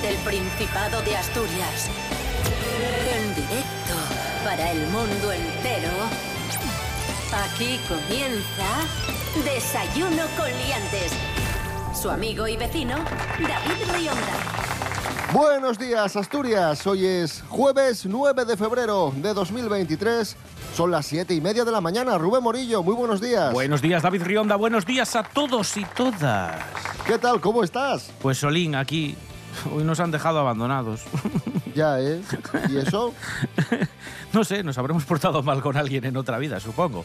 Desde el Principado de Asturias. En directo para el mundo entero. Aquí comienza Desayuno con Liantes. Su amigo y vecino, David Rionda. Buenos días, Asturias. Hoy es jueves 9 de febrero de 2023. Son las siete y media de la mañana. Rubén Morillo, muy buenos días. Buenos días, David Rionda. Buenos días a todos y todas. ¿Qué tal? ¿Cómo estás? Pues Solín, aquí. Hoy nos han dejado abandonados. Ya, ¿eh? ¿Y eso? no sé, nos habremos portado mal con alguien en otra vida, supongo.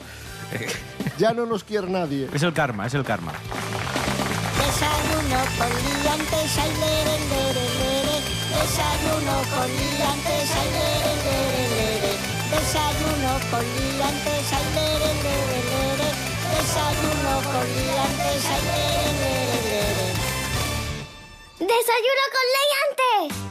Ya no nos quiere nadie. Es el karma, es el karma. Desayuno con liantes, ay, lere, lere, lere. Desayuno con liantes, ay, lere, lere, lere. Desayuno con liantes, ay, lere, lere, lere. Desayuno con liantes, ay, lere, lere, lere. ¡Desayuno con leyantes!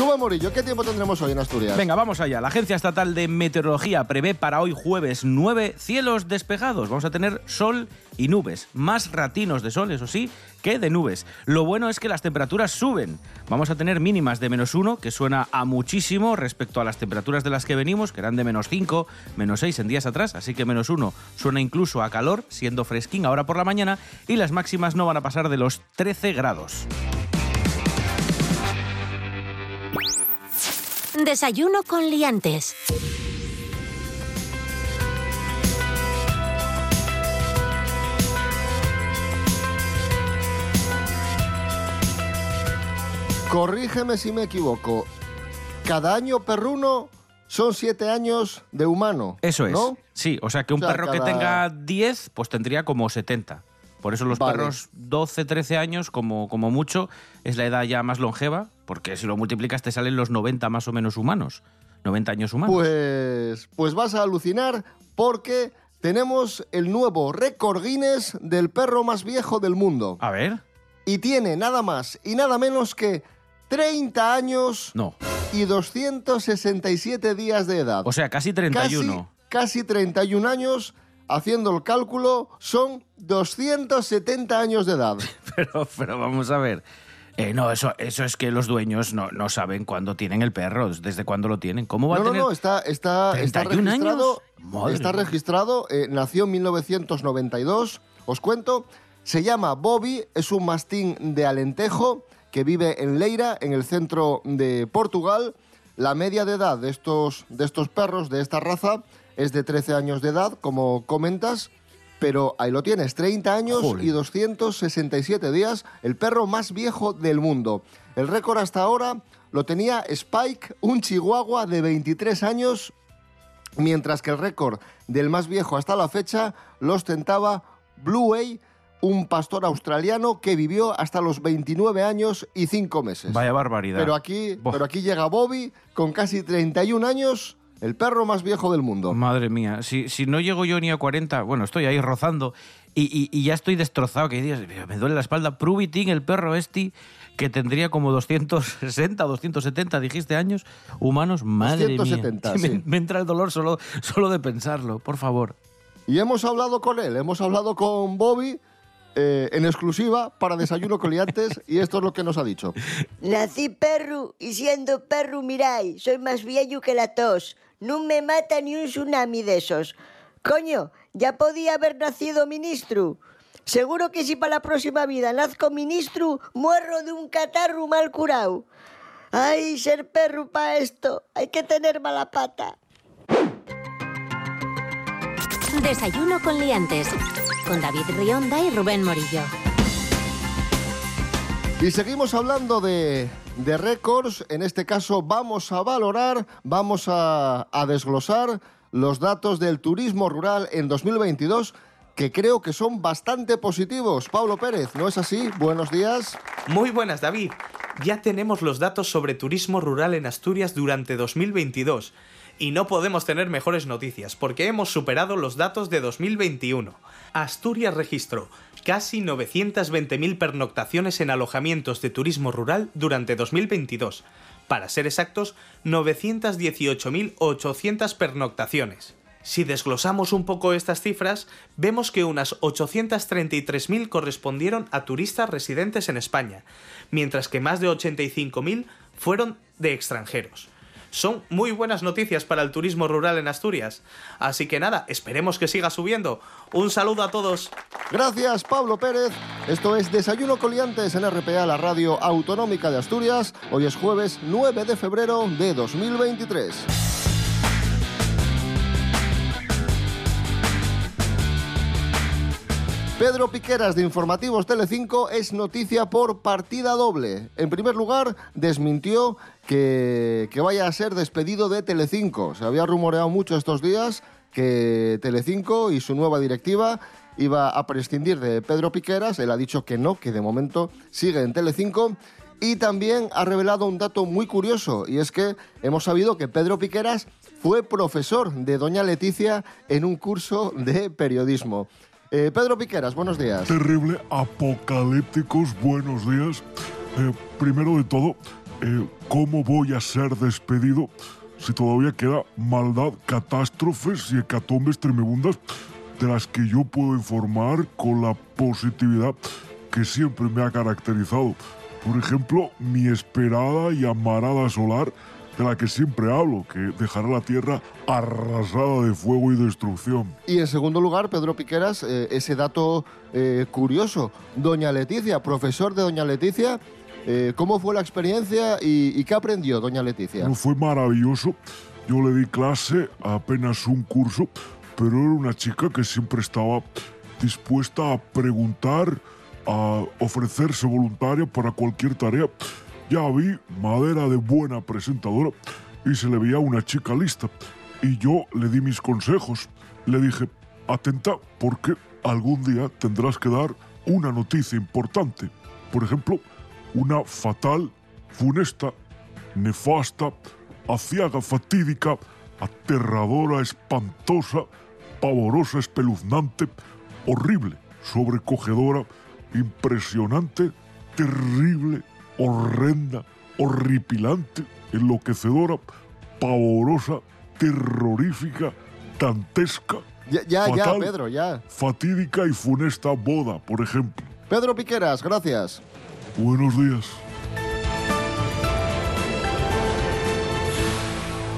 Rubén ¿qué tiempo tendremos hoy en Asturias? Venga, vamos allá. La Agencia Estatal de Meteorología prevé para hoy jueves 9 cielos despejados. Vamos a tener sol y nubes. Más ratinos de sol, eso sí, que de nubes. Lo bueno es que las temperaturas suben. Vamos a tener mínimas de menos 1, que suena a muchísimo respecto a las temperaturas de las que venimos, que eran de menos 5, menos 6 en días atrás. Así que menos 1 suena incluso a calor, siendo fresquín ahora por la mañana. Y las máximas no van a pasar de los 13 grados. Desayuno con Liantes. Corrígeme si me equivoco. Cada año perruno son siete años de humano. Eso es. ¿no? Sí, o sea que un O sea, perro que cada- tenga 10, pues tendría como 70. Por eso los Vale. perros 12, 13 años, como, como mucho, es la edad ya más longeva, porque si lo multiplicas te salen los 90 más o menos humanos. 90 años humanos. Pues, pues vas a alucinar porque tenemos el nuevo récord Guinness del perro más viejo del mundo. A ver. Y tiene nada más y nada menos que 30 años No. y 267 días de edad. O sea, casi 31. Casi, casi 31 años. Haciendo el cálculo, son 270 años de edad. Pero, pero vamos a ver. Eh, no, eso, eso es que los dueños no, no saben cuándo tienen el perro, desde cuándo lo tienen. ¿Cómo va No, a no, tener? no, está, está, está 31 registrado. años. Está registrado, eh, nació en 1992, os cuento. Se llama Bobby, es un mastín de Alentejo que vive en Leira, en el centro de Portugal. La media de edad de estos, de estos perros, de esta raza, es de 13 años de edad, como comentas. Pero ahí lo tienes, 30 años Jolín. y 267 días, el perro más viejo del mundo. El récord hasta ahora lo tenía Spike, un chihuahua de 23 años, mientras que el récord del más viejo hasta la fecha lo ostentaba Blue Way, un pastor australiano que vivió hasta los 29 años y 5 meses. Vaya barbaridad. Pero aquí, pero aquí llega Bobby con casi 31 años, el perro más viejo del mundo. Madre mía, si, si no llego yo ni a 40, bueno, estoy ahí rozando y, y- y ya estoy destrozado, que Dios, me duele la espalda. Prubitin, el perro este, que tendría como 260 o 270, dijiste, años humanos, madre 270, mía. sí. Me, me entra el dolor solo, solo de pensarlo, por favor. Y hemos hablado con él, hemos hablado con Bobby eh, en exclusiva para Desayuno Coliantes y esto es lo que nos ha dicho. Nací perro y siendo perro, mirai, soy más viejo que la tos. No me mata ni un tsunami de esos. Coño, ya podía haber nacido ministro. Seguro que si para la próxima vida nazco ministro, muero de un catarro mal curado. Ay, ser perro para esto, hay que tener mala pata. Desayuno con Liantes. Con David Rionda y Rubén Morillo. Y seguimos hablando de, de récords. En este caso vamos a valorar, vamos a, desglosar los datos del turismo rural en 2022 que creo que son bastante positivos. Pablo Pérez, ¿no es así? Buenos días. Muy buenas, David. Ya tenemos los datos sobre turismo rural en Asturias durante 2022. Y no podemos tener mejores noticias, porque hemos superado los datos de 2021. Asturias registró casi 920.000 pernoctaciones en alojamientos de turismo rural durante 2022. Para ser exactos, 918.800 pernoctaciones. Si desglosamos un poco estas cifras, vemos que unas 833.000 correspondieron a turistas residentes en España, mientras que más de 85.000 fueron de extranjeros. Son muy buenas noticias para el turismo rural en Asturias. Así que nada, esperemos que siga subiendo. Un saludo a todos. Gracias, Pablo Pérez. Esto es Desayuno Coliantes en RPA, la radio autonómica de Asturias. Hoy es jueves 9 de febrero de 2023. Pedro Piqueras de Informativos Telecinco es noticia por partida doble. En primer lugar, desmintió que, vaya a ser despedido de Telecinco. Se había rumoreado mucho estos días que Telecinco y su nueva directiva iba a prescindir de Pedro Piqueras. Él ha dicho que no, que de momento sigue en Telecinco. Y también ha revelado un dato muy curioso, y es que hemos sabido que Pedro Piqueras fue profesor de Doña Leticia en un curso de periodismo. Eh, Pedro Piqueras, buenos días. Terrible, apocalípticos, buenos días. Eh, primero de todo, eh, ¿cómo voy a ser despedido si todavía queda maldad, catástrofes y hecatombes tremebundas de las que yo puedo informar con la positividad que siempre me ha caracterizado? Por ejemplo, mi esperada y amarada solar de la que siempre hablo, que dejará la tierra arrasada de fuego y destrucción. Y en segundo lugar, Pedro Piqueras, eh, ese dato eh, curioso. Doña Leticia, profesor de Doña Leticia, eh, ¿cómo fue la experiencia y, qué aprendió Doña Leticia? fue maravilloso. Yo le di clase apenas un curso, pero era una chica que siempre estaba dispuesta a preguntar, a ofrecerse voluntaria para cualquier tarea ya vi madera de buena presentadora y se le veía una chica lista. Y yo le di mis consejos. Le dije, atenta porque algún día tendrás que dar una noticia importante. Por ejemplo, una fatal, funesta, nefasta, aciaga, fatídica, aterradora, espantosa, pavorosa, espeluznante, horrible, sobrecogedora, impresionante, terrible, horrenda, horripilante, enloquecedora, pavorosa, terrorífica, dantesca. Ya, ya, ya, Pedro, ya. Fatídica y funesta boda, por ejemplo. Pedro Piqueras, gracias. Buenos días.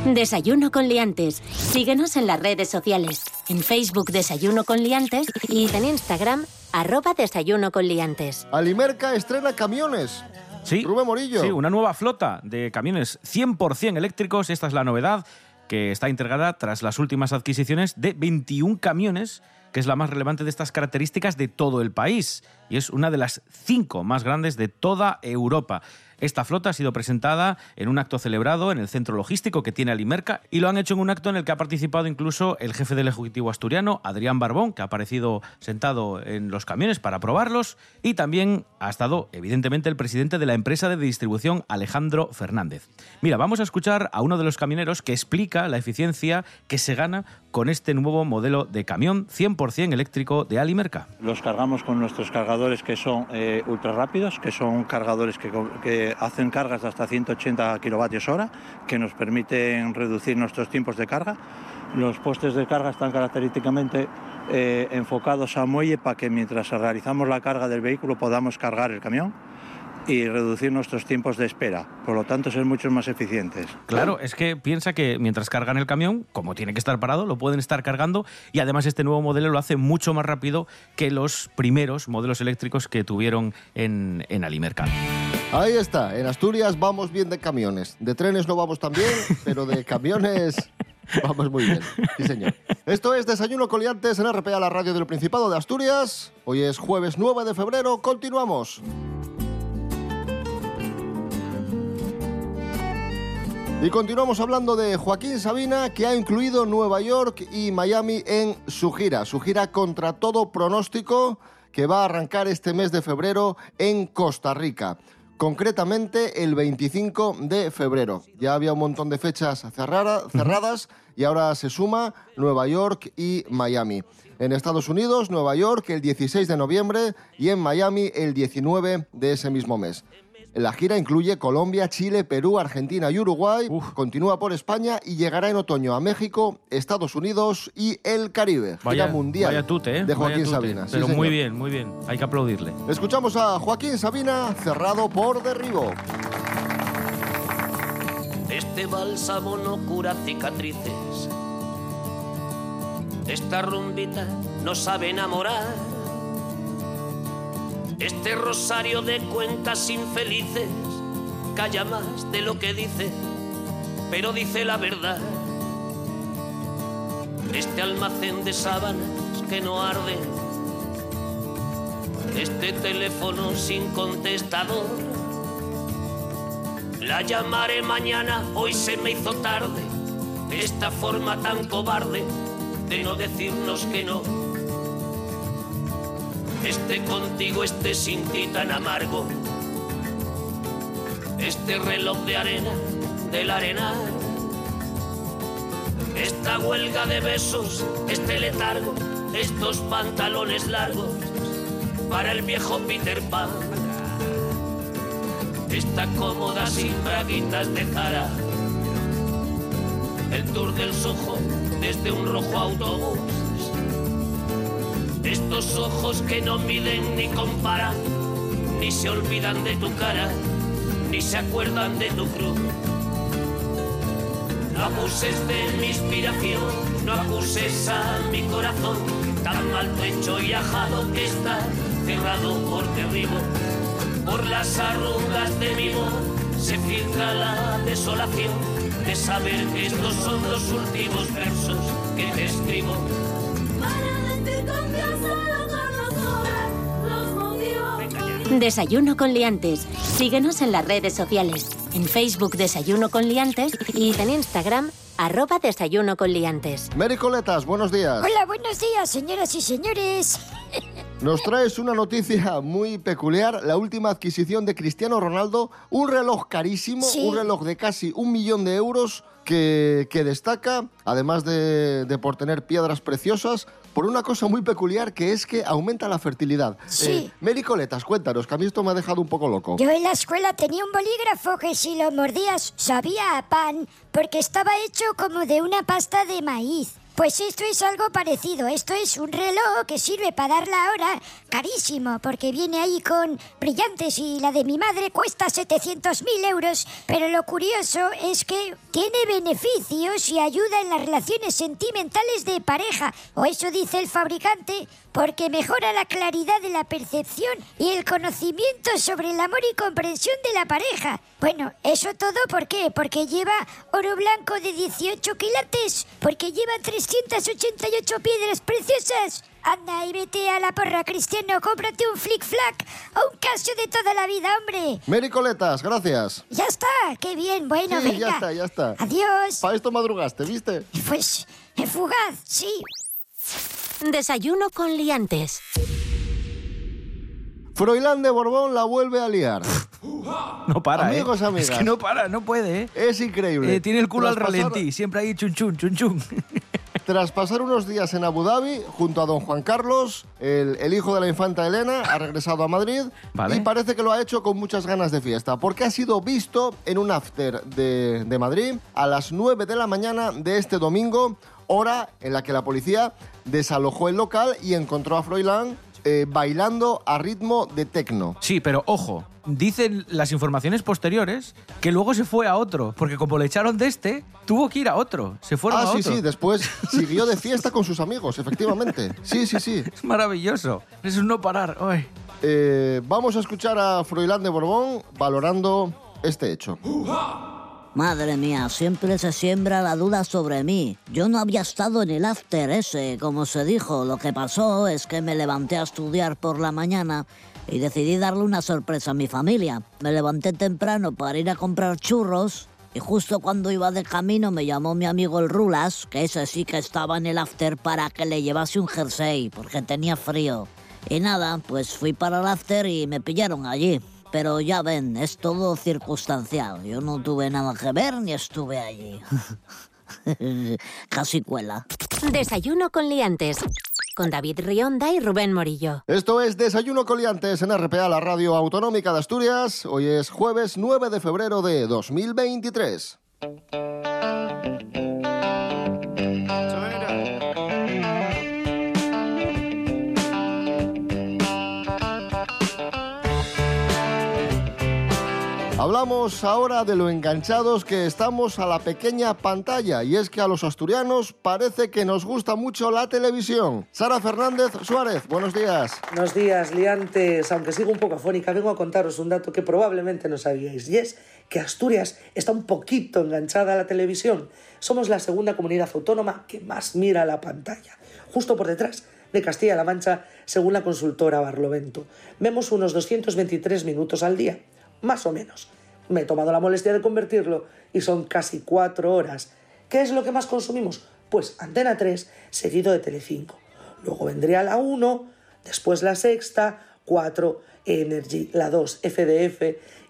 Desayuno con liantes. Síguenos en las redes sociales. En Facebook Desayuno con liantes y en Instagram arroba Desayuno con liantes. Alimerca estrena camiones. Sí, Rubén Morillo. Sí, una nueva flota de camiones 100% eléctricos. Esta es la novedad que está integrada tras las últimas adquisiciones de 21 camiones, que es la más relevante de estas características de todo el país y es una de las cinco más grandes de toda Europa. Esta flota ha sido presentada en un acto celebrado en el centro logístico que tiene Alimerca y lo han hecho en un acto en el que ha participado incluso el jefe del Ejecutivo asturiano, Adrián Barbón, que ha aparecido sentado en los camiones para probarlos y también ha estado evidentemente el presidente de la empresa de distribución, Alejandro Fernández. Mira, vamos a escuchar a uno de los camioneros que explica la eficiencia que se gana con este nuevo modelo de camión 100% eléctrico de Alimerca. Los cargamos con nuestros cargadores que son eh, ultra rápidos, que son cargadores que, que, hacen cargas de hasta 180 kilovatios hora, que nos permiten reducir nuestros tiempos de carga. Los postes de carga están característicamente eh, enfocados a muelle para que mientras realizamos la carga del vehículo podamos cargar el camión y reducir nuestros tiempos de espera. Por lo tanto, ser mucho más eficientes. Claro, es que piensa que mientras cargan el camión, como tiene que estar parado, lo pueden estar cargando y además este nuevo modelo lo hace mucho más rápido que los primeros modelos eléctricos que tuvieron en, en Alimercal. Ahí está, en Asturias vamos bien de camiones. De trenes no vamos tan bien, pero de camiones vamos muy bien. Sí, señor. Esto es Desayuno Coliantes en RPA, la radio del Principado de Asturias. Hoy es jueves 9 de febrero, continuamos. Y continuamos hablando de Joaquín Sabina, que ha incluido Nueva York y Miami en su gira, su gira contra todo pronóstico, que va a arrancar este mes de febrero en Costa Rica. Concretamente el 25 de febrero. Ya había un montón de fechas cerradas y ahora se suma Nueva York y Miami. En Estados Unidos, Nueva York el 16 de noviembre y en Miami el 19 de ese mismo mes. La gira incluye Colombia, Chile, Perú, Argentina y Uruguay. Continúa por España y llegará en otoño a México, Estados Unidos y el Caribe. Vaya, gira mundial vaya tute, ¿eh? de Vaya Joaquín tute. Sabina. Sí, Pero muy bien, muy bien. Hay que aplaudirle. Escuchamos a Joaquín Sabina, cerrado por derribo. Este bálsamo no cura cicatrices. Esta rumbita no sabe enamorar. Este rosario de cuentas infelices calla más de lo que dice, pero dice la verdad. Este almacén de sábanas que no arde. Este teléfono sin contestador. La llamaré mañana, hoy se me hizo tarde. Esta forma tan cobarde de no decirnos que no. Este contigo, este sin ti tan amargo. Este reloj de arena del arenal. Esta huelga de besos, este letargo, estos pantalones largos para el viejo Peter Pan. Esta cómoda sin braguitas de Zara. El tour del Soho desde un rojo autobús. Estos ojos que no miden ni comparan, ni se olvidan de tu cara, ni se acuerdan de tu cruz. No abuses de mi inspiración, no acuses a mi corazón, tan maltrecho y ajado que está cerrado por derribo. Por las arrugas de mi voz se filtra la desolación de saber que estos son los últimos versos que te escribo. Desayuno con liantes. Síguenos en las redes sociales. En Facebook Desayuno con liantes y en Instagram arroba Desayuno con liantes. Mary Coletas, buenos días. Hola, buenos días, señoras y señores. Nos traes una noticia muy peculiar, la última adquisición de Cristiano Ronaldo, un reloj carísimo, Sí. un reloj de casi un millón de euros que, que destaca, además de, de por tener piedras preciosas, por una cosa muy peculiar que es que aumenta la fertilidad. Eh, Sí. Mary Coletas, cuéntanos, que a mí esto me ha dejado un poco loco. Yo en la escuela tenía un bolígrafo que si lo mordías sabía a pan porque estaba hecho como de una pasta de maíz. Pues esto es algo parecido. Esto es un reloj que sirve para dar la hora carísimo porque viene ahí con brillantes y la de mi madre cuesta 700.000 euros. Pero lo curioso es que tiene beneficios y ayuda en las relaciones sentimentales de pareja. O eso dice el fabricante porque mejora la claridad de la percepción y el conocimiento sobre el amor y comprensión de la pareja. Bueno, eso todo ¿por qué? Porque lleva oro blanco de 18 quilates, porque lleva 388 piedras preciosas. Anda y vete a la porra, Cristiano, cómprate un flick-flack o un casio de toda la vida, hombre. Mary Coletas, gracias. Ya está, qué bien, bueno, Sí, venga. ya está, ya está. Adiós. Para esto madrugaste, ¿viste? Pues, fugaz, sí. Desayuno con liantes. Froilán de Borbón la vuelve a liar. No para, Amigos, ¿eh? amigas. Es que no para, no puede, ¿eh? Es increíble. Eh, tiene el culo al pasar- ralentí, siempre ahí chun chun, chun chun. Tras pasar unos días en Abu Dhabi, junto a don Juan Carlos, el, el hijo de la infanta Elena ha regresado a Madrid Vale. y parece que lo ha hecho con muchas ganas de fiesta, porque ha sido visto en un after de, de Madrid a las 9 de la mañana de este domingo, hora en la que la policía desalojó el local y encontró a Froilán eh, bailando a ritmo de tecno. Sí, pero ojo, dicen las informaciones posteriores que luego se fue a otro, porque como le echaron de este, tuvo que ir a otro. Se fueron Ah, a sí, otro. sí, después siguió de fiesta con sus amigos, efectivamente. Sí, sí, sí. Es maravilloso. Es un no parar. Ay. Eh, vamos a escuchar a Froilán de Borbón valorando este hecho. Madre mía, siempre se siembra la duda sobre mí. Yo no había estado en el after ese, como se dijo. Lo que pasó es que me levanté a estudiar por la mañana y decidí darle una sorpresa a mi familia. Me levanté temprano para ir a comprar churros y justo cuando iba de camino me llamó mi amigo el Rulas, que ese sí que estaba en el after, para que le llevase un jersey, porque tenía frío. Y nada, pues fui para el after y me pillaron allí. Pero ya ven, es todo circunstancial. Yo no tuve nada que ver ni estuve allí. Casi cuela. Desayuno con liantes. con David Rionda y Rubén Morillo. Esto es Desayuno Coliantes en RPA, la radio autonómica de Asturias. Hoy es jueves 9 de febrero de 2023. Hablamos ahora de lo enganchados que estamos a la pequeña pantalla y es que a los asturianos parece que nos gusta mucho la televisión. Sara Fernández Suárez, buenos días. Buenos días, liantes. Aunque sigo un poco afónica, vengo a contaros un dato que probablemente no sabíais y es que Asturias está un poquito enganchada a la televisión. Somos la segunda comunidad autónoma que más mira la pantalla, justo por detrás de Castilla-La Mancha, según la consultora Barlovento. Vemos unos 223 minutos al día más o menos. Me he tomado la molestia de convertirlo y son casi cuatro horas. ¿Qué es lo que más consumimos? Pues Antena 3, seguido de Telecinco. Luego vendría la 1, después la sexta, 4, Energy, la 2, FDF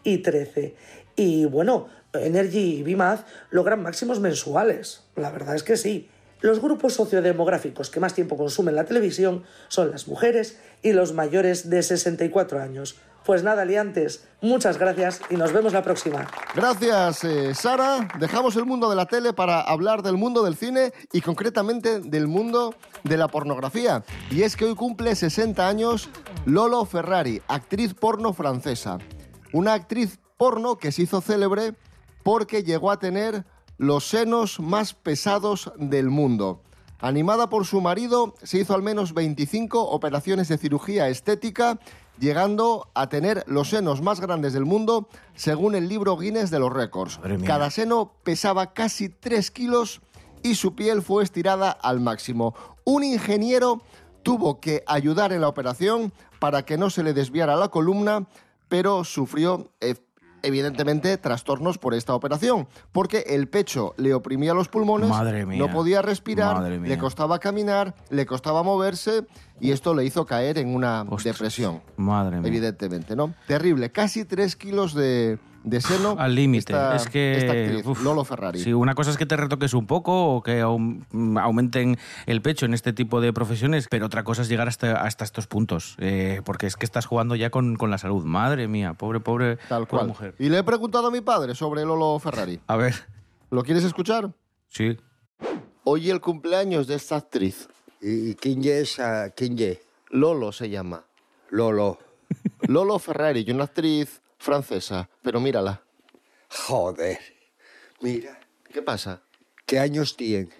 y 13. Y bueno, Energy y Bimaz logran máximos mensuales. La verdad es que sí. Los grupos sociodemográficos que más tiempo consumen la televisión son las mujeres y los mayores de 64 años. Pues nada, liantes, muchas gracias y nos vemos la próxima. Gracias, eh, Sara. Dejamos el mundo de la tele para hablar del mundo del cine y concretamente del mundo de la pornografía. Y es que hoy cumple 60 años Lolo Ferrari, actriz porno francesa. Una actriz porno que se hizo célebre porque llegó a tener los senos más pesados del mundo. Animada por su marido, se hizo al menos 25 operaciones de cirugía estética llegando a tener los senos más grandes del mundo según el libro Guinness de los récords. Cada seno pesaba casi 3 kilos y su piel fue estirada al máximo. Un ingeniero tuvo que ayudar en la operación para que no se le desviara la columna, pero sufrió evidentemente trastornos por esta operación, porque el pecho le oprimía los pulmones, no podía respirar, le costaba caminar, le costaba moverse y esto le hizo caer en una depresión. Madre mía. Evidentemente, ¿no? Terrible, casi tres kilos de, de seno. Al límite. Es que. Lolo Ferrari. Sí, una cosa es que te retoques un poco o que aumenten el pecho en este tipo de profesiones, pero otra cosa es llegar hasta, hasta estos puntos. Eh, porque es que estás jugando ya con, con, la salud. Madre mía, pobre, pobre, Tal cual. mujer. Y le he preguntado a mi padre sobre Lolo Ferrari. A ver. ¿Lo quieres escuchar? Sí. Hoy el cumpleaños de esta actriz. ¿Y quién es esa? ¿Quién es? Lolo se llama. Lolo. Lolo Ferrari, una actriz francesa, pero mírala. Joder. Mira. ¿Qué pasa? ¿Qué años tiene?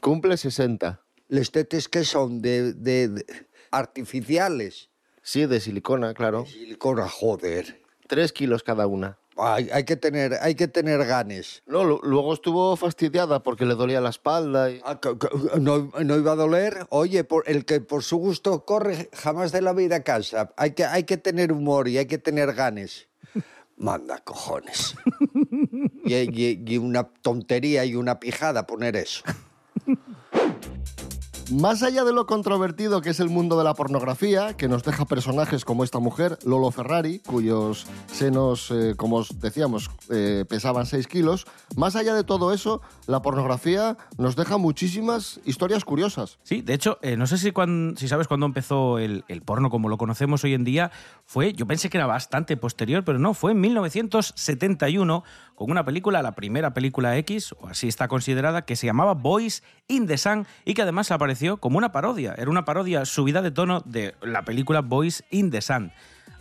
Cumple 60. ¿Los tetes que son? De, de, artificiales? Sí, de silicona, claro. De silicona, joder. Tres kilos cada una. Hay, hay, que tener, hay que tener ganes. No, luego estuvo fastidiada porque le dolía la espalda. Y... Ah, no, no, iba a doler. Oye, por, el que por su gusto corre jamás de la vida casa. Hay que, hay que tener humor y hay que tener ganes. Manda cojones. y, y, y una tontería y una pijada poner eso. Más allá de lo controvertido que es el mundo de la pornografía, que nos deja personajes como esta mujer, Lolo Ferrari, cuyos senos, eh, como os decíamos, eh, pesaban 6 kilos, más allá de todo eso, la pornografía nos deja muchísimas historias curiosas. Sí, de hecho, eh, no sé si, sabes cuándo empezó el, el, porno como lo conocemos hoy en día, fue, yo pensé que era bastante posterior, pero no, fue en 1971 con una película, la primera película X, o así está considerada, que se llamaba Boys in the Sun y que además apareció como una parodia. Era una parodia subida de tono de la película Boys in the Sun.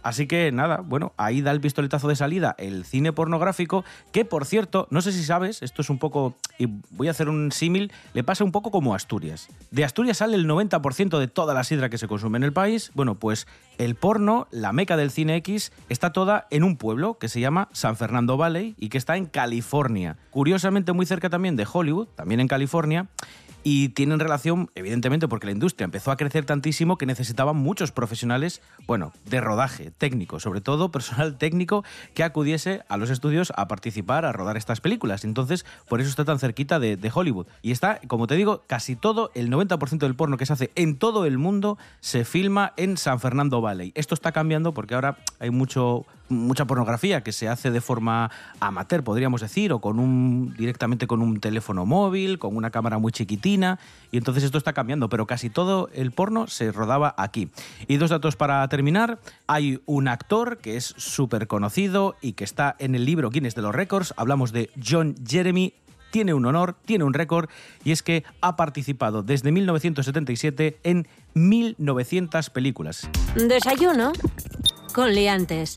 Así que nada, bueno, ahí da el pistoletazo de salida el cine pornográfico, que por cierto, no sé si sabes, esto es un poco, y voy a hacer un símil, le pasa un poco como Asturias. De Asturias sale el 90% de toda la sidra que se consume en el país. Bueno, pues el porno, la meca del cine X, está toda en un pueblo que se llama San Fernando Valley y que está en California. Curiosamente muy cerca también de Hollywood, también en California y tienen relación, evidentemente, porque la industria empezó a crecer tantísimo que necesitaban muchos profesionales, bueno, de rodaje, técnico, sobre todo personal técnico que acudiese a los estudios a participar, a rodar estas películas. Entonces, por eso está tan cerquita de, de Hollywood. Y está, como te digo, casi todo, el 90% del porno que se hace en todo el mundo se filma en San Fernando Valley. Esto está cambiando porque ahora hay mucho mucha pornografía que se hace de forma amateur, podríamos decir, o con un directamente con un teléfono móvil, con una cámara muy chiquitina, y entonces esto está cambiando, pero casi todo el porno se rodaba aquí. Y dos datos para terminar, hay un actor que es súper conocido y que está en el libro Guinness de los Récords, hablamos de John Jeremy tiene un honor, tiene un récord, y es que ha participado desde 1977 en 1900 películas. Desayuno con liantes.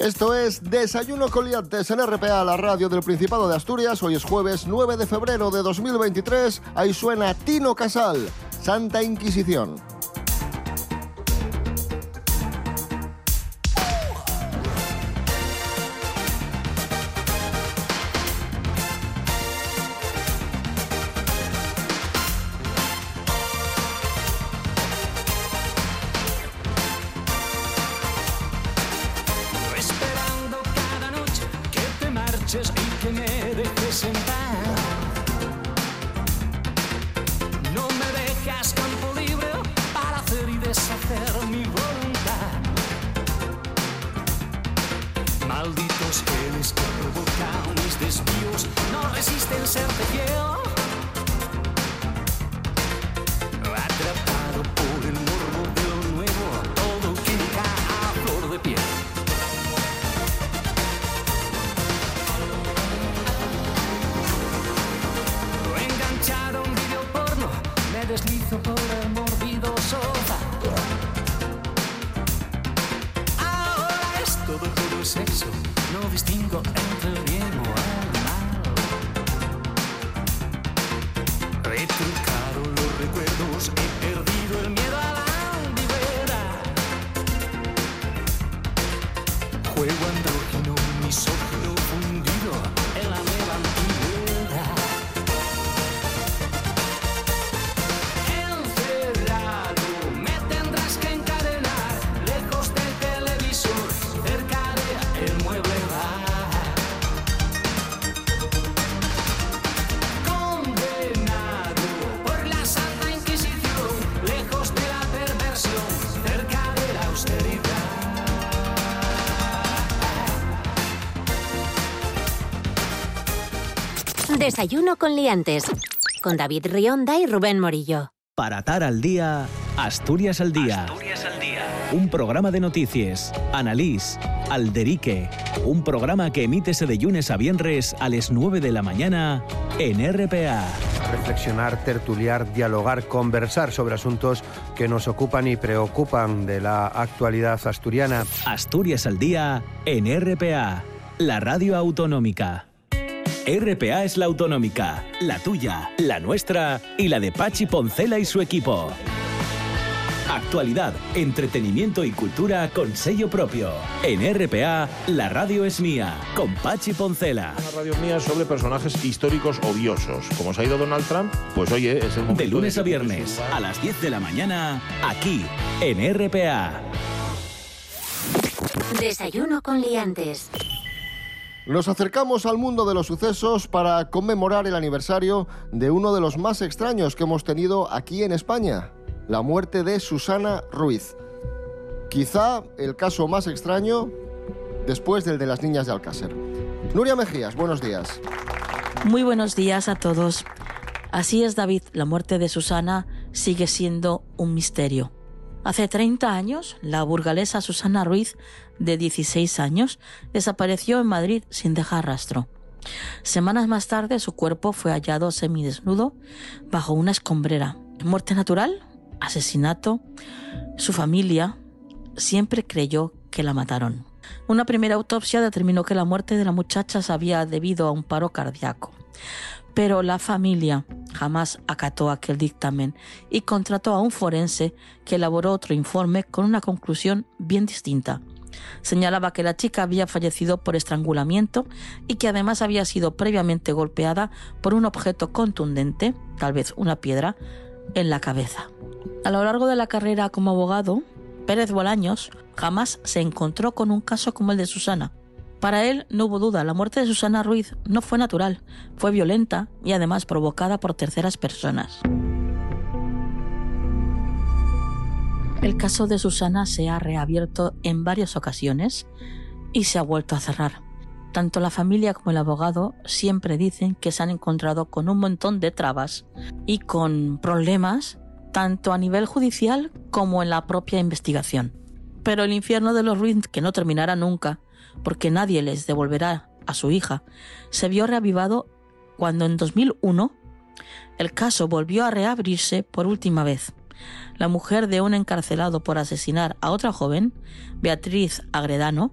Esto es Desayuno con Liantes en RPA, la radio del Principado de Asturias. Hoy es jueves 9 de febrero de 2023. Ahí suena Tino Casal, Santa Inquisición. Te He truncado los recuerdos, Desayuno con liantes. Con David Rionda y Rubén Morillo. Para atar al día, Asturias al día. Un programa de noticias, Analís, Alderique. Un programa que emítese de lunes a viernes a las 9 de la mañana en RPA. reflexionar, tertuliar, dialogar, conversar sobre asuntos que nos ocupan y preocupan de la actualidad asturiana. Asturias al día en RPA, la radio autonómica. RPA es la autonómica, la tuya, la nuestra y la de Pachi Poncela y su equipo. Actualidad, entretenimiento y cultura con sello propio. En RPA, la radio es mía, con Pachi Poncela. Una radio mía sobre personajes históricos odiosos. Como se ha ido Donald Trump, pues oye, es el momento. De lunes a viernes, a las 10 de la mañana, aquí, en RPA. Desayuno con liantes. Nos acercamos al mundo de los sucesos para conmemorar el aniversario de uno de los más extraños que hemos tenido aquí en España, la muerte de Susana Ruiz. Quizá el caso más extraño después del de las niñas de Alcácer. Nuria Mejías, buenos días. Muy buenos días a todos. Así es, David, la muerte de Susana sigue siendo un misterio. Hace 30 años, la burgalesa Susana Ruiz, de 16 años, desapareció en Madrid sin dejar rastro. Semanas más tarde, su cuerpo fue hallado semidesnudo bajo una escombrera. ¿Muerte natural? ¿Asesinato? Su familia siempre creyó que la mataron. Una primera autopsia determinó que la muerte de la muchacha se había debido a un paro cardíaco. Pero la familia jamás acató aquel dictamen y contrató a un forense que elaboró otro informe con una conclusión bien distinta. Señalaba que la chica había fallecido por estrangulamiento y que además había sido previamente golpeada por un objeto contundente, tal vez una piedra, en la cabeza. A lo largo de la carrera como abogado, Pérez Bolaños jamás se encontró con un caso como el de Susana. Para él no hubo duda, la muerte de Susana Ruiz no fue natural, fue violenta y además provocada por terceras personas. El caso de Susana se ha reabierto en varias ocasiones y se ha vuelto a cerrar. Tanto la familia como el abogado siempre dicen que se han encontrado con un montón de trabas y con problemas tanto a nivel judicial como en la propia investigación. Pero el infierno de los Ruiz, que no terminará nunca, porque nadie les devolverá a su hija, se vio reavivado cuando en 2001 el caso volvió a reabrirse por última vez. La mujer de un encarcelado por asesinar a otra joven, Beatriz Agredano,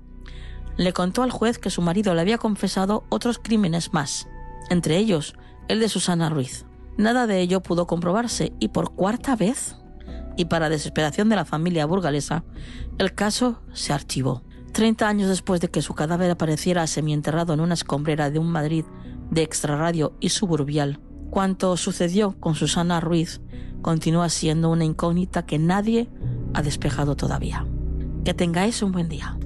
le contó al juez que su marido le había confesado otros crímenes más, entre ellos el de Susana Ruiz. Nada de ello pudo comprobarse y por cuarta vez, y para desesperación de la familia burgalesa, el caso se archivó. Treinta años después de que su cadáver apareciera semienterrado en una escombrera de un Madrid de extrarradio y suburbial, cuanto sucedió con Susana Ruiz continúa siendo una incógnita que nadie ha despejado todavía. Que tengáis un buen día.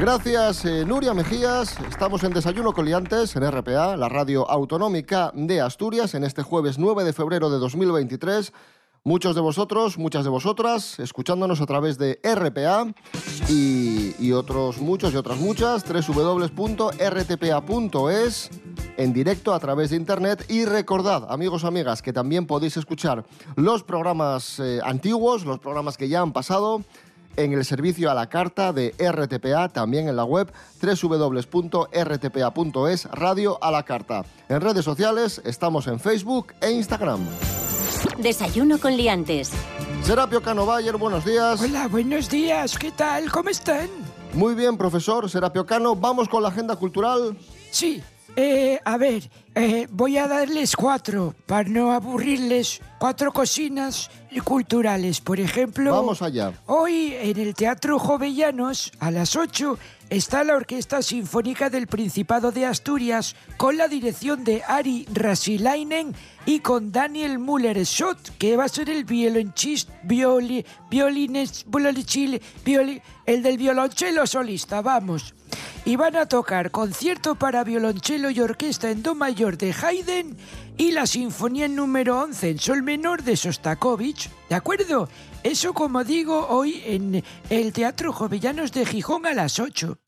Gracias, eh, Nuria Mejías. Estamos en Desayuno Coliantes en RPA, la radio autonómica de Asturias, en este jueves 9 de febrero de 2023. Muchos de vosotros, muchas de vosotras, escuchándonos a través de RPA y, otros muchos y otras muchas, www.rtpa.es, en directo a través de internet. Y recordad, amigos, amigas, que también podéis escuchar los programas eh, antiguos, los programas que ya han pasado en el servicio a la carta de RTPA, también en la web www.rtpa.es, radio a la carta. En redes sociales estamos en Facebook e Instagram. Desayuno con liantes. Serapio Cano Bayer, buenos días. Hola, buenos días. ¿Qué tal? ¿Cómo están? Muy bien, profesor Serapio Cano. ¿Vamos con la agenda cultural? Sí. Eh, a ver, eh, voy a darles cuatro, para no aburrirles, cuatro cocinas culturales. Por ejemplo... Vamos allá. Hoy en el Teatro Jovellanos, a las 8, está la Orquesta Sinfónica del Principado de Asturias con la dirección de Ari Rasilainen y con Daniel Müller-Schott, que va a ser el violonchist, violi, violines, el del violonchelo solista, vamos. Y van a tocar concierto para violonchelo y orquesta en do mayor de Haydn y la Sinfonía número 11 en sol menor de Sostakovich, ¿de acuerdo? Eso como digo hoy en el Teatro Jovellanos de Gijón a las 8.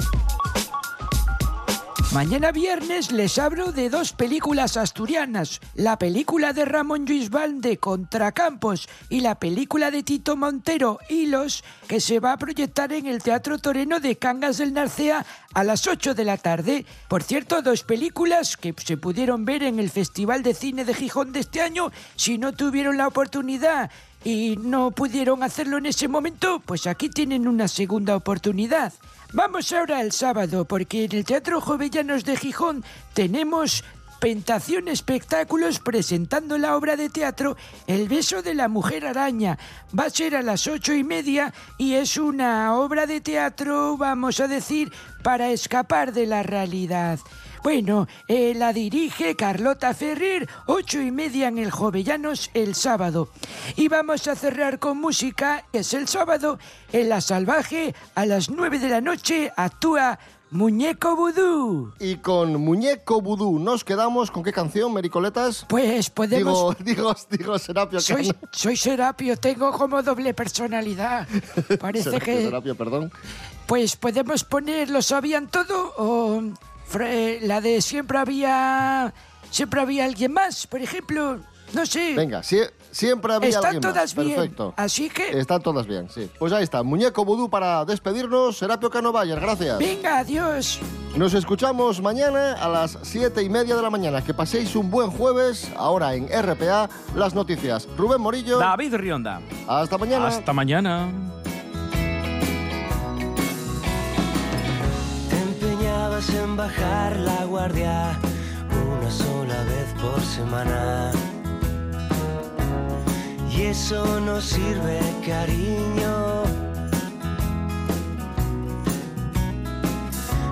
Mañana viernes les hablo de dos películas asturianas, la película de Ramón Lluís Valde Contracampos y la película de Tito Montero Hilos, que se va a proyectar en el Teatro Toreno de Cangas del Narcea a las 8 de la tarde. Por cierto, dos películas que se pudieron ver en el Festival de Cine de Gijón de este año, si no tuvieron la oportunidad y no pudieron hacerlo en ese momento, pues aquí tienen una segunda oportunidad. Vamos ahora al sábado, porque en el Teatro Jovellanos de Gijón tenemos Pentación Espectáculos presentando la obra de teatro El beso de la mujer araña. Va a ser a las ocho y media y es una obra de teatro, vamos a decir, para escapar de la realidad. Bueno, eh, la dirige Carlota Ferrer, ocho y media en el Jovellanos el sábado. Y vamos a cerrar con música, que es el sábado, en La Salvaje, a las nueve de la noche, actúa Muñeco Vudú. Y con Muñeco Vudú nos quedamos con qué canción, Mericoletas? Pues podemos... Digo, digo, digo Serapio. Soy, soy Serapio, tengo como doble personalidad. Parece Serapio, que... Serapio, perdón. Pues podemos poner ¿Lo sabían todo? O la de siempre había... Siempre había alguien más, por ejemplo. No sé. Venga, sie- siempre había Están alguien más. todas bien, Perfecto. así que- Están todas bien, sí. Pues ahí está, Muñeco Vudú para despedirnos. Serapio Cano Bayer, gracias. Venga, adiós. Nos escuchamos mañana a las siete y media de la mañana. Que paséis un buen jueves. Ahora en RPA, las noticias. Rubén Morillo. David Rionda. Hasta mañana. Hasta mañana. Empeñabas en bajar la guardia una sola vez por semana. Y eso no sirve, cariño.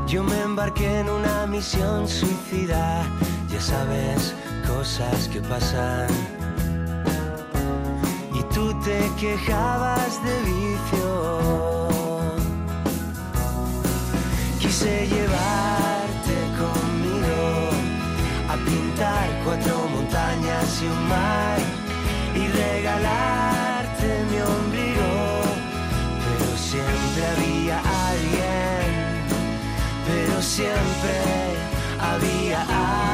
Yo me embarqué en una misión suicida, ya sabes, cosas que pasan. Y tú te quejabas de vicio quise llevarte conmigo a pintar cuatro montañas y un mar y regalarte mi ombligo, pero siempre había alguien, pero siempre había alguien